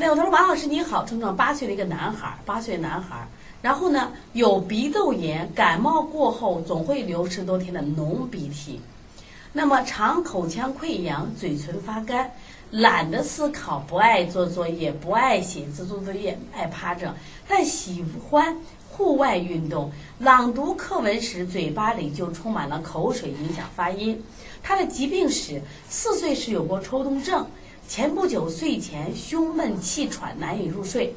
那我他说王老师你好，症状八岁的一个男孩，八岁男孩，然后呢有鼻窦炎，感冒过后总会流十多天的浓鼻涕，那么常口腔溃疡，嘴唇发干，懒得思考，不爱做作业，不爱写字做作业，爱趴着，但喜欢户外运动，朗读课文时嘴巴里就充满了口水，影响发音。他的疾病史：四岁时有过抽动症，前不久睡前胸闷气喘，难以入睡。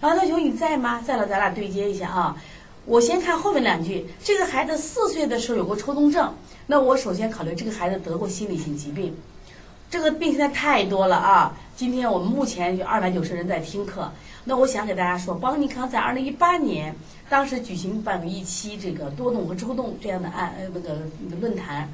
王德雄，你在吗？在了，咱俩对接一下啊。我先看后面两句。这个孩子四岁的时候有过抽动症，那我首先考虑这个孩子得过心理性疾病。这个病现在太多了啊！今天我们目前有二百九十人在听课。那我想给大家说，邦尼康在二零一八年当时举行办过一期这个多动和抽动这样的案呃那个论坛。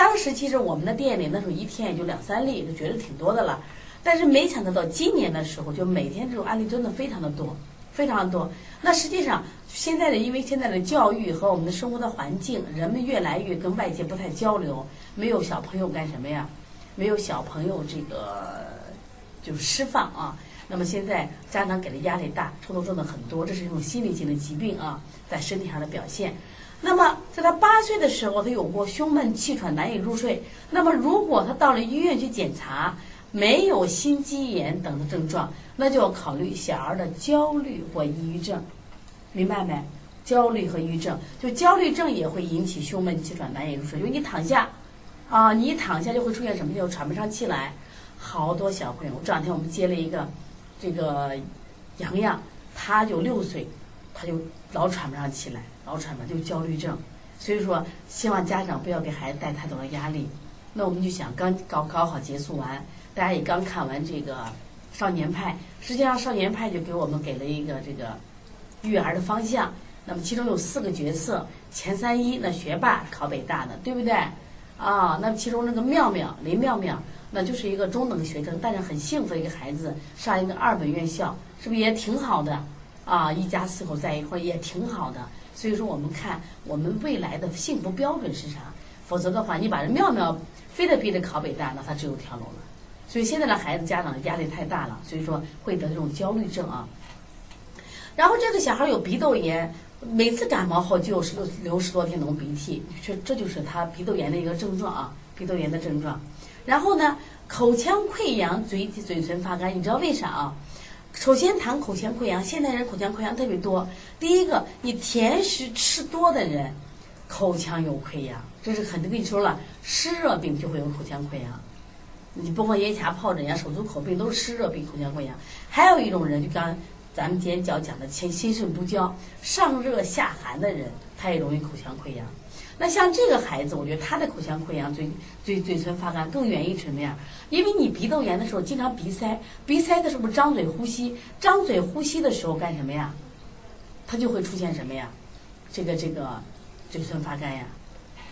当时其实我们的店里那时候一天也就两三例，就觉得挺多的了。但是没想到到今年的时候，就每天这种案例真的非常的多，非常的多。那实际上现在的因为现在的教育和我们的生活的环境，人们越来越跟外界不太交流，没有小朋友干什么呀？没有小朋友这个就是释放啊。那么现在家长给的压力大，抽动症的很多，这是一种心理性的疾病啊，在身体上的表现。那么在他八岁的时候，他有过胸闷气喘、难以入睡。那么如果他到了医院去检查，没有心肌炎等的症状，那就要考虑小儿的焦虑或抑郁症，明白没？焦虑和抑郁症，就焦虑症也会引起胸闷气喘、难以入睡。因为你躺下，啊，你一躺下就会出现什么？就喘不上气来。好多小朋友，这两天我们接了一个，这个洋洋，他就六岁，他就老喘不上气来。老喘嘛，就焦虑症，所以说希望家长不要给孩子带太多的压力。那我们就想，刚高高考结束完，大家也刚看完这个少年派，实际上少年派就给我们给了一个这个育儿的方向。那么其中有四个角色，前三一那学霸考北大的，对不对？啊，那其中那个妙妙林妙妙，那就是一个中等学生，但是很幸福的一个孩子，上一个二本院校，是不是也挺好的？啊，一家四口在一块儿也挺好的。所以说，我们看我们未来的幸福标准是啥？否则的话，你把人妙妙非得逼着考北大，那他只有跳楼了。所以现在的孩子家长压力太大了，所以说会得这种焦虑症啊。然后这个小孩有鼻窦炎，每次感冒后就十多流十多天浓鼻涕，这这就是他鼻窦炎的一个症状啊，鼻窦炎的症状。然后呢，口腔溃疡，嘴嘴唇发干，你知道为啥啊？首先谈口腔溃疡，现代人口腔溃疡特别多。第一个，你甜食吃多的人，口腔有溃疡，这是肯定跟你说了，湿热病就会有口腔溃疡。你包括咽峡疱疹呀、手足口病都是湿热病口腔溃疡。还有一种人，就刚咱们今天讲讲的，心心肾不交、上热下寒的人，他也容易口腔溃疡。那像这个孩子，我觉得他的口腔溃疡、嘴嘴嘴唇发干更源于什么呀？因为你鼻窦炎的时候经常鼻塞，鼻塞的时候不张嘴呼吸，张嘴呼吸的时候干什么呀？他就会出现什么呀？这个这个嘴唇发干呀，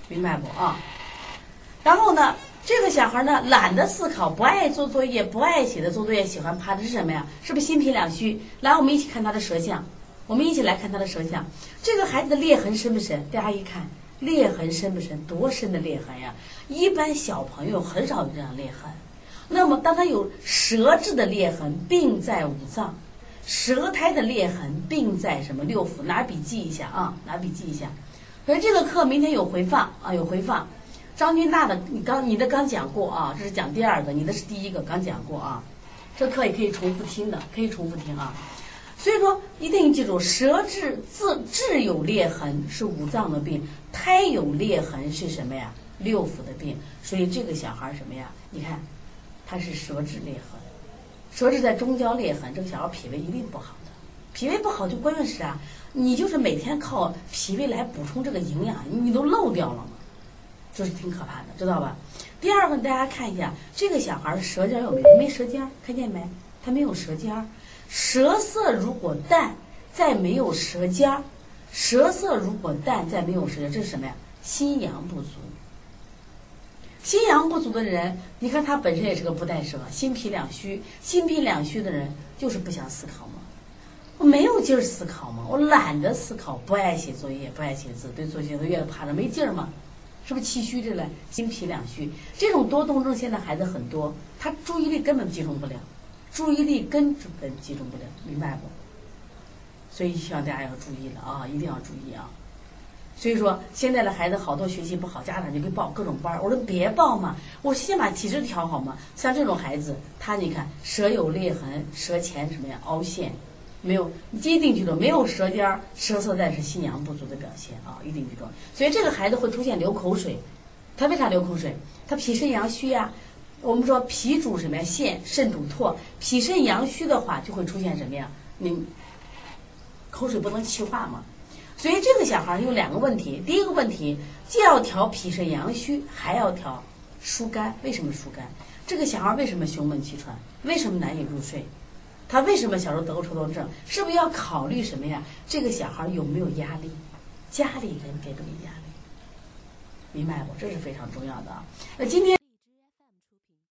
明白不啊？然后呢，这个小孩呢懒得思考，不爱做作业，不爱写的做作业，喜欢趴着是什么呀？是不是心脾两虚？来，我们一起看他的舌象，我们一起来看他的舌象。这个孩子的裂痕深不深？大家一看。裂痕深不深？多深的裂痕呀！一般小朋友很少有这样裂痕。那么，当他有舌质的裂痕，病在五脏；舌苔的裂痕，病在什么六腑？拿笔记一下啊，拿笔记一下。所以这个课明天有回放啊，有回放。张军大的，你刚你的刚讲过啊，这是讲第二个，你的是第一个，刚讲过啊。这课也可以重复听的，可以重复听啊。所以说，一定记住，舌质自质有裂痕是五脏的病，苔有裂痕是什么呀？六腑的病。所以这个小孩什么呀？你看，他是舌质裂痕，舌质在中焦裂痕，这个小孩脾胃一定不好的。脾胃不好就关键是啊，你就是每天靠脾胃来补充这个营养，你都漏掉了嘛，就是挺可怕的，知道吧？第二个，大家看一下，这个小孩舌尖有没有？没舌尖，看见没？他没有舌尖。舌色如果淡，再没有舌尖；舌色如果淡，再没有舌尖，这是什么呀？心阳不足。心阳不足的人，你看他本身也是个不带舌，心脾两虚。心脾两虚的人就是不想思考嘛，我没有劲儿思考嘛，我懒得思考，不爱写作业，不爱写字，对做写作业怕着没劲儿嘛，是不是气虚着嘞？心脾两虚，这种多动症现在孩子很多，他注意力根本集中不了。注意力根本集中不了，明白不？所以希望大家要注意了啊，一定要注意啊。所以说，现在的孩子好多学习不好，家长就给报各种班。我说别报嘛，我先把体质调好嘛。像这种孩子，他你看舌有裂痕，舌前什么呀凹陷，没有，你一定记住，没有舌尖儿，舌色带是心阳不足的表现啊，一定记住。所以这个孩子会出现流口水，他为啥流口水？他脾肾阳虚呀。我们说脾主什么呀？腺，肾主唾。脾肾阳虚的话，就会出现什么呀？你口水不能气化嘛。所以这个小孩有两个问题，第一个问题既要调脾肾阳虚，还要调疏肝。为什么疏肝？这个小孩为什么胸闷气喘？为什么难以入睡？他为什么小时候得过抽动症？是不是要考虑什么呀？这个小孩有没有压力？家里人给不给压力？明白不？这是非常重要的啊。那今天。